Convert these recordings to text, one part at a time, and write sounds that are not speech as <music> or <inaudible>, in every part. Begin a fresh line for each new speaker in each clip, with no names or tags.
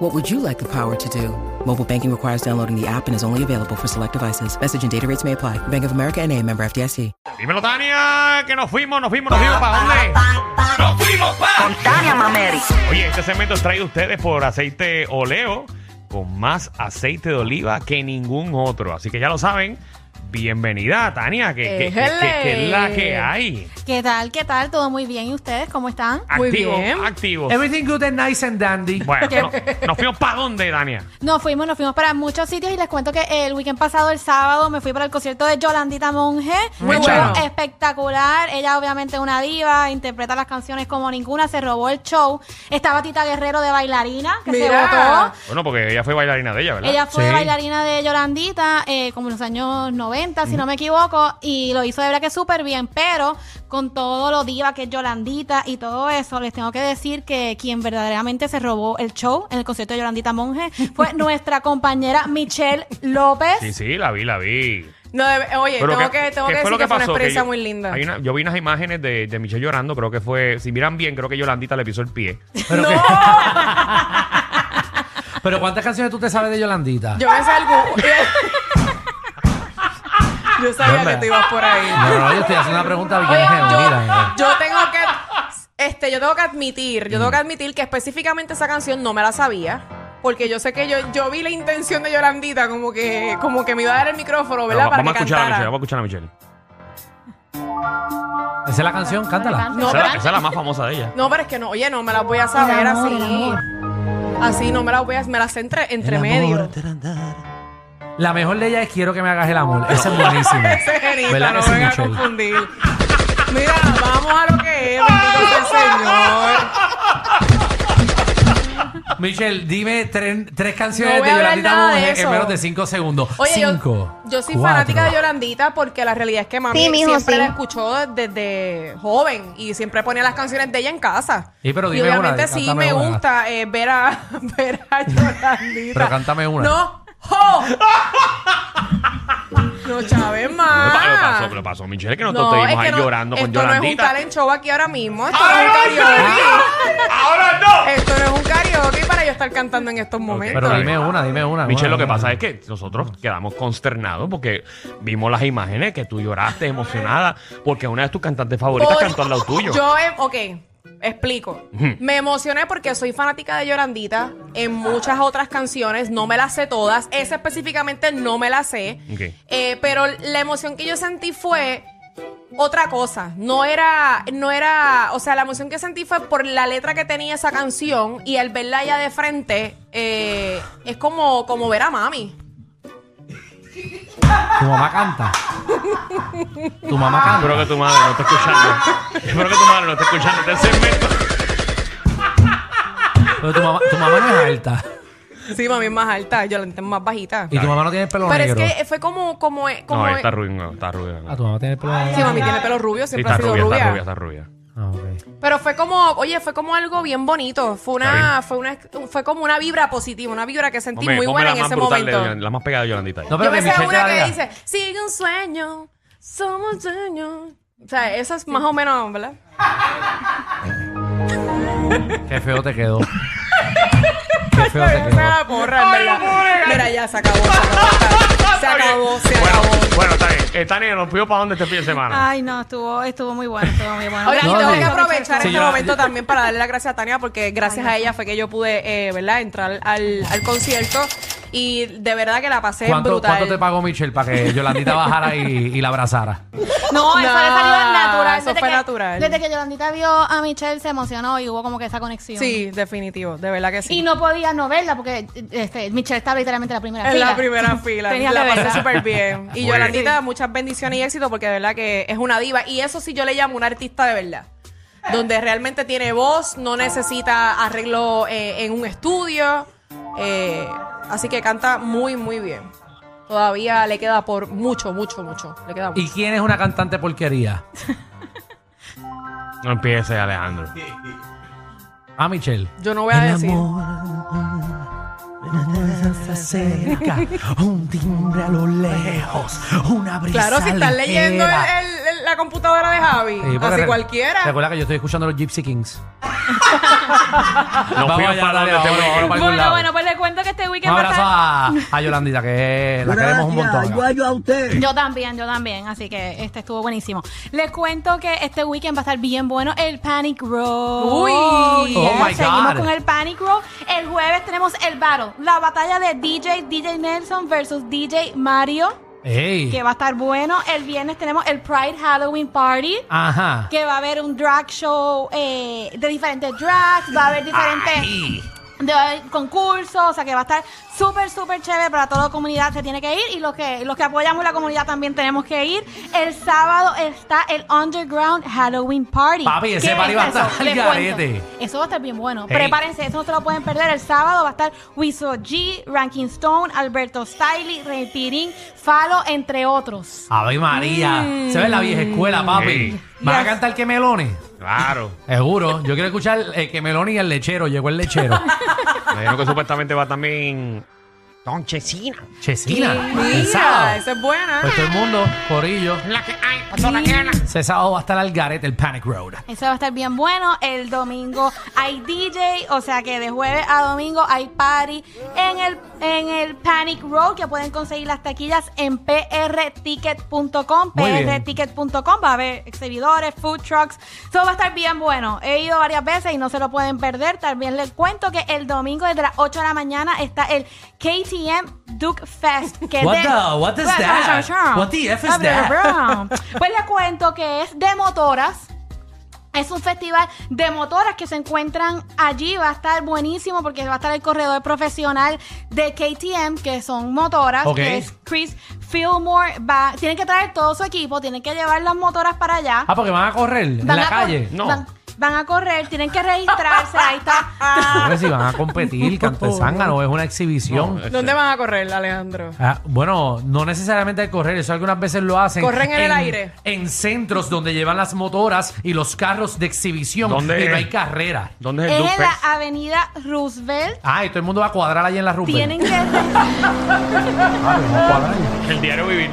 What would you like the power to do? Mobile banking requires downloading the app and is only available for select devices. Message and data rates may apply. Bank of America and a member FDIC.
Dímelo, Tania, que nos fuimos, nos fuimos, nos fuimos para dónde? Nos fuimos para.
Tania Mameri.
Oye, este segmento es traído a ustedes por aceite Oleo, con más aceite de oliva que ningún otro. Así que ya lo saben. Bienvenida, Tania, que, que, que- que- que es la que hay.
¿Qué tal? ¿Qué tal? ¿Todo muy bien? ¿Y ustedes cómo están?
Muy
Activo,
bien.
activo.
Everything good and nice and dandy.
Bueno, no- nos fuimos para dónde, Tania.
Nos fuimos, nos fuimos para muchos sitios y les cuento que el weekend pasado, el sábado, me fui para el concierto de Yolandita Monge.
Muy
Estuvo
bueno.
espectacular. Ella obviamente es una diva, interpreta las canciones como ninguna, se robó el show. Estaba Tita Guerrero de bailarina, que se
Mira.
votó.
Bueno, porque ella fue bailarina de ella, ¿verdad?
Ella fue
Sí.
bailarina de Yolandita eh, como en los años 90, si no me equivoco, y lo hizo de verdad que súper bien, pero con todo lo diva que es Yolandita y todo eso, les tengo que decir que quien verdaderamente se robó el show en el concierto de Yolandita Monge <laughs> fue nuestra compañera Michelle López.
Sí, sí, la vi, la vi.
No, de- oye,
Pero
tengo
¿qué-
que, tengo
qué
que
fue
decir
lo
que, fue una
pasó?
experiencia
yo-
muy linda.
hay una- yo vi unas imágenes de, de Michelle llorando, creo que fue, si miran bien, creo que Yolandita le pisó el pie.
Pero, <laughs> que- <laughs> Pero ¿cuántas canciones tú te sabes de Yolandita?
Yo me salgo. Yo sabía que tú ibas por ahí.
No, no, yo estoy haciendo una pregunta bien
Oye,
genuina.
yo, yo tengo que. Este, yo tengo que admitir, yo tengo que admitir que específicamente esa canción no me la sabía. Porque yo sé que yo, yo vi la intención de Yolandita como que, como que me iba a dar el micrófono, ¿verdad?
Vamos,
Para
vamos a
que
escuchar a Michelle, vamos a escuchar a Michelle.
¿Esa es la canción? Cántala.
No,
esa,
pero-
esa es la más famosa de ella.
No, pero es que no, oye, no me las voy a saber así. Así no me las voy a, me las sé entre, entre
El
medio.
La mejor de ella es Quiero que me hagas el amor. Esa es buenísima. <laughs>
Ese genita,
¿Verdad
no
que sí,
me venga a
Michelle?
confundir. Mira, vamos a lo que es, bendito sea el Señor.
Michelle, dime tres, tres canciones
No voy
de
a hablar
Yolandita
nada de
Monge en
eso.
menos de cinco segundos.
Oye,
cinco.
yo, yo soy
cuatro.
fanática de Yolandita porque la realidad es que mami
Sí, mijo,
siempre
sí.
la escuchó desde joven y siempre ponía las canciones de ella en casa.
Sí, pero
y
dime una,
obviamente sí
cántame
me
una.
gusta eh, ver a <laughs> ver a Yolandita.
Pero cántame una.
No. ¡Jo! No, Chávez, más.
lo pasó, lo pasó Michelle, que nosotros
No,
estuvimos
es que
ahí
no,
llorando con
esto no es un
Yolandita.
talent show aquí ahora mismo. Esto no es un karaoke.
¡Ahora no!
Esto no es un karaoke para yo estar cantando en estos momentos.
Pero dime una, dime una.
Michelle,
una,
lo que
una.
pasa es que nosotros quedamos consternados porque vimos las imágenes que tú lloraste emocionada porque una de tus cantantes favoritas
Por-
cantó al lado tuyo.
Yo, eh, ok, explico. Me emocioné porque soy fanática de Llorandita en muchas otras canciones. No me las sé todas. Esa específicamente no me la sé.
Ok.
Eh, pero la emoción que yo sentí fue otra cosa. No era, no era, o sea, la emoción que sentí fue por la letra que tenía esa canción y al verla allá de frente, eh, es como, como ver a mami.
Tu mamá canta. Tu mamá canta.
Espero que tu madre no esté escuchando. Espero que tu madre no esté escuchando este segmento.
Pero tu mamá, tu mamá no es alta.
Sí, mami es más alta, Llorandita es más bajita.
Y tu mamá no tiene el pelo
Pero
negro.
es que fue como, como, como
No, está rubia, no, está rubia.
Ah, tu mamá tiene el pelo negro.
Sí, mami tiene pelo rubio,
Sí,
siempre
está
ha sido
rubia,
rubia.
está rubia, está rubia.
Ah.
Pero fue como, oye, fue como algo bien bonito. Fue una, fue una, fue como una vibra positiva, una vibra que sentí
Ponme-
muy
ponme
buena
la
en
más
ese
brutal de
momento.
La más pegada de Yolandita. ahí.
No,
Yo
pero
me
que
sé
Michelle te
una
la
que
diga.
dice, sigue un sueño, somos dueños. O sea, eso es más o menos, ¿verdad?
Qué feo te quedó. <laughs> Qué feo te quedó.
porra, en verdad. Mira, ya se acabó, <laughs> se acabó. Se acabó, se
Bueno,
acabó.
bueno, está bien. Eh, Tania, nos fuimos para dónde este fin de semana.
Ay, no, estuvo, estuvo muy bueno, estuvo muy bueno.
Oigan,
No,
y tengo
sí.
que aprovechar
Sí,
este
yo-
momento también para darle las gracias a Tania porque gracias a ella fue que yo pude, eh, ¿verdad?, entrar al, al concierto y de verdad que la pasé
¿Cuánto,
brutal.
¿Cuánto te pagó Michelle para que Yolandita bajara y, y la abrazara?
No, eso le salió natural.
eso
Desde
fue
que-
natural.
Desde que Yolandita vio a Michelle se emocionó y hubo como que esa conexión.
Sí, definitivo, de verdad que sí.
Y no podía no verla porque este, Michelle estaba literalmente en la primera
En
fila.
la primera <laughs> fila.
Tenía
la pasé súper bien. <laughs> Y
Muy
Yolandita, muchas bendiciones y éxito porque de verdad que es una diva. Y eso sí yo le llamo una artista de verdad. Donde realmente tiene voz, no necesita arreglo eh, en un estudio. eh, así que canta muy, muy bien. todavía le queda por mucho, mucho, mucho. Le queda mucho.
¿Y quién es una cantante porquería?
No empiece, Alejandro.
Ah, Michelle.
Yo no voy a decir.
un timbre a lo lejos, una brisa
Claro, si estás leyendo el-
ligera.
el- el- la computadora de Javi,
Sí, porque
así
re-
cualquiera.
Recuerda que yo estoy escuchando los Gypsy Kings.
No
Vamos
fui
allá,
para
dale,
donde te
para algún
Bueno,
lado.
bueno, pues le cuento que este
Un
weekend va a
abrazo
estar...
a, a Yolandita, que la queremos un montón. acá.
Yo a usted.
Yo también, yo también, así que este estuvo buenísimo. Les cuento que este weekend va a estar bien bueno el Panic Road.
Uy.
Oh my
Seguimos
God.
con el Panic Road. El jueves tenemos el battle, la batalla de DJ, DJ Nelson versus DJ Mario,
Ey.
que va a estar bueno. El viernes tenemos el Pride Halloween Party.
Ajá.
Que va a haber un drag show eh, de diferentes drags, va a haber diferentes
Ay.
De concursos, o sea que va a estar súper, súper chévere para toda la comunidad, se tiene que ir y los que, los que apoyamos la comunidad también tenemos que ir. El sábado está el Underground Halloween Party.
Papi, ese
¿Qué
party
es
va a estar
eso?
al garete.
Eso va a estar bien bueno.
Hey.
Prepárense, eso no se lo pueden perder. El sábado va a estar Wiso G, Ranking Stone, Alberto Stiley, Rey Pirín, Falo, entre otros.
Ave María. Se ve la vieja escuela, papi.
Ey.
¿Van a
Yes.
cantar que melones?
Claro.
Seguro. Yo quiero escuchar el que melón y el lechero. Llegó el lechero.
Me dijeron que supuestamente va también Don Chesina.
Chesina. el
Mira,
sábado.
esa es buena.
Pues todo el mundo, Corillo.
La que hay, pasó la que
Ese sábado va a estar al garete, el Panic Road.
Eso va a estar bien bueno. El domingo hay DJ, o sea que de jueves a domingo hay party en el, en el Panic Road que pueden conseguir las taquillas en prticket.com. Prticket.com va a haber exhibidores, food trucks. Eso va a estar bien bueno. He ido varias veces y no se lo pueden perder. También les cuento que el domingo desde las 8 de la mañana está el KTM Duke Fest. Que
What
de-
the- what is that? What the F is that?
Pues les cuento que es de motoras. Es un festival de motoras que se encuentran allí. Va a estar buenísimo porque va a estar el corredor profesional de KTM, que son motoras,
Ok.
que es Chris Fillmore. Va, tienen que traer todo su equipo, tienen que llevar las motoras para allá.
Ah, porque van a correr en
Van
la
a cor-
calle.
No.
Van, van a correr, tienen que registrarse. Ahí está.
Hombre, si van a competir, canto de <laughs> zángano, es una exhibición.
No,
¿Dónde van a correr, Alejandro?
Ah, bueno, no necesariamente al correr, eso algunas veces lo hacen.
Corren en el aire.
En centros donde llevan las motoras y los carros de exhibición.
¿Dónde
y no hay carrera.
¿Dónde es el
en la avenida Roosevelt.
Ah, y todo el mundo va a cuadrar allí en la ruta.
Tienen que. <laughs>
Ah, vamos a cuadrar allí.
El diario vivir.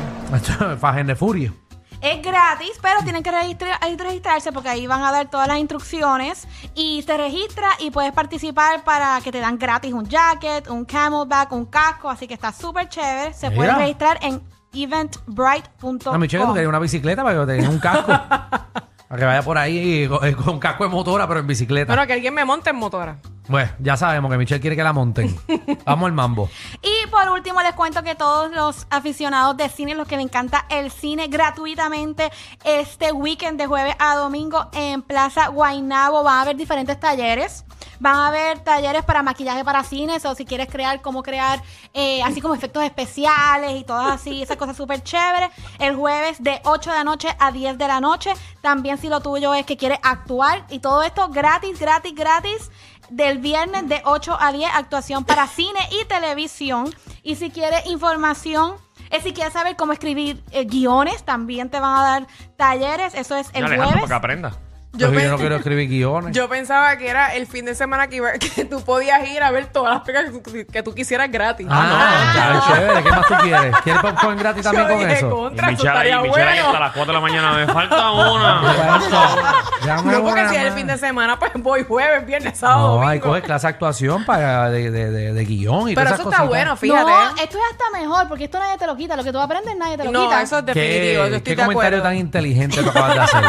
Fajen de furia.
Es gratis, pero tienen que registra- ahí registrarse porque ahí van a dar todas las instrucciones y te registras y puedes participar para que te dan gratis un jacket, un camelback, un casco, así que está súper chévere. Se puede
Mira.
registrar en eventbrite.com.
A mi chica, tú querías una bicicleta para que tengas un casco. <laughs> para que vaya por ahí con, con casco de motora, pero en bicicleta.
Bueno, que alguien me monte en motora.
Bueno, ya sabemos que Michelle quiere que la monten. <laughs> Vamos al mambo.
Y por último les cuento que todos los aficionados de cine, los que les encanta el cine gratuitamente este weekend de jueves a domingo en Plaza Guaynabo van a haber diferentes talleres. Van a haber talleres para maquillaje para cines o si quieres crear cómo crear eh, así como efectos especiales y todas así, esas cosas súper chéveres. El jueves de 8 de la noche a 10 de la noche. También si lo tuyo es que quieres actuar y todo esto gratis, gratis, gratis del viernes de 8 a 10, actuación para cine y televisión. Y si quieres información, eh, si quieres saber cómo escribir eh, guiones, también te van a dar talleres. Eso es el
Alejandro, para que aprenda.
Yo,
Yo, yo no quiero escribir <laughs> guiones.
yo pensaba que era el fin de semana que, iba- <laughs> que tú podías ir a ver todas las películas que, tú- que tú quisieras gratis.
Ah, no, ya, chévere. ¿Qué más tú quieres? ¿Quieres popcorn gratis también
Yo
con
dije,
eso?
Y
contra, eso
Michelle ahí,
estaría
Michelle ahí
bueno.
hasta las 4 de la mañana. Me falta <laughs> una.
Ya me
No,
voy
porque si es el fin de semana, pues voy jueves, viernes, sábado,
No, hay
domingo.
coge clase de actuación para de, de, de, de guion y
Pero
todas
eso
esas
está
cositas.
bueno, fíjate.
No, esto es hasta mejor, porque esto nadie te lo quita. Lo que tú aprendes, nadie te lo
No,
quita.
eso es definitivo. yo
¿Qué,
estoy
qué
de
comentario
acuerdo.
tan inteligente tú acabas de hacer?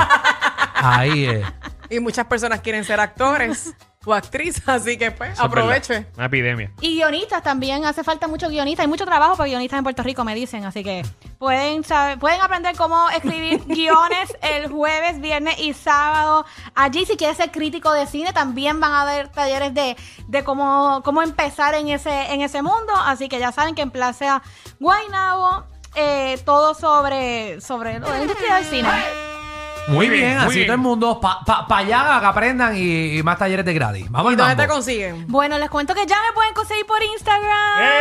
Ahí es. <laughs>
Y muchas personas quieren ser actores o actrices, así que pues
Eso es
aproveche.
verdad. Una epidemia.
Y guionistas también, hace falta mucho guionista. Hay mucho trabajo para guionistas en Puerto Rico, me dicen. Así que pueden saber, pueden aprender cómo escribir <laughs> guiones el jueves, viernes y sábado. Allí, si quieres ser crítico de cine, también van a haber talleres de, de cómo, cómo empezar en ese, en ese mundo. Así que ya saben que en Plaza Guaynabo, eh, todo sobre, sobre la industria del cine.
Muy bien,
muy
así
bien.
todo el mundo, para pa, pa allá que aprendan y, y más talleres de gratis. Vamos
¿Y
al
dónde
mambo.
te consiguen?
Bueno, les cuento que ya me pueden conseguir por Instagram.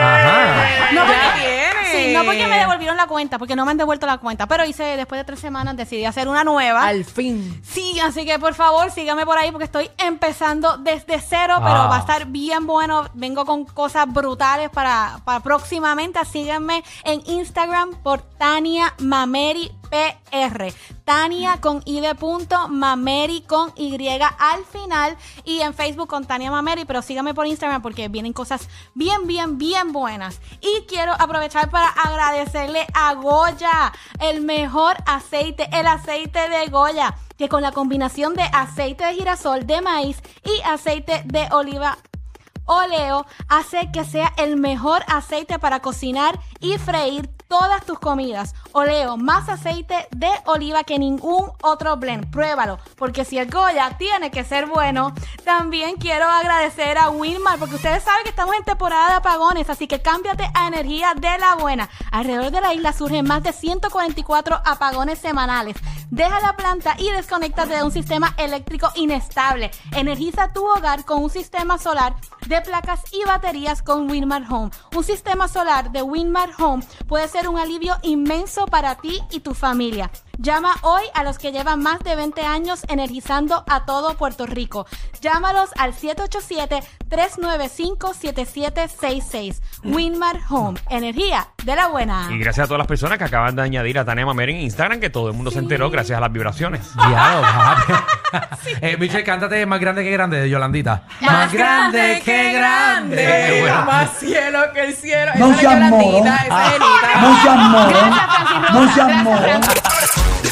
Ajá.
No porque,
tienes.
sí, no porque me devolvieron la cuenta, porque no me han devuelto la cuenta, pero hice después de tres semanas decidí hacer una nueva.
Al fin.
Sí, así que por favor síganme por ahí porque estoy empezando desde cero, pero
Ah.
va a estar bien bueno. Vengo con cosas brutales para, para próximamente. Síganme en Instagram por Tania Mameri PR. Tania con I de punto, Mameri con Y al final y en Facebook con Tania Mameri, pero síganme por Instagram porque vienen cosas bien, bien, bien buenas. Y quiero aprovechar para agradecerle a Goya, el mejor aceite, el aceite de Goya, que con la combinación de aceite de girasol, de maíz y aceite de oliva Oleo hace que sea el mejor aceite para cocinar y freír todas tus comidas. Oleo, más aceite de oliva que ningún otro blend. Pruébalo, porque si el Goya tiene que ser bueno, también quiero agradecer a Wilmar, porque ustedes saben que estamos en temporada de apagones, así que cámbiate a energía de la buena. Alrededor de la isla surgen más de 144 apagones semanales. Deja la planta y desconéctate de un sistema eléctrico inestable. Energiza tu hogar con un sistema solar de placas y baterías con Winmar Home. Un sistema solar de Winmar Home puede ser un alivio inmenso para ti y tu familia. Llama hoy a los que llevan más de 20 años energizando a todo Puerto Rico. Llámalos al 787-395-7766. Winmar Home, energía de la buena.
Y gracias a todas las personas que acaban de añadir a Tania Mameri en Instagram, que todo el mundo se enteró gracias a las vibraciones. <laughs>
Diablo, papi. <laughs> eh, Michelle, cántate más grande que grande de Yolandita. Más grande que grande. Bueno.
Más cielo que el cielo.
No
Esa es
seas moro.
esa es Anita.
No seas moro. No seas moro.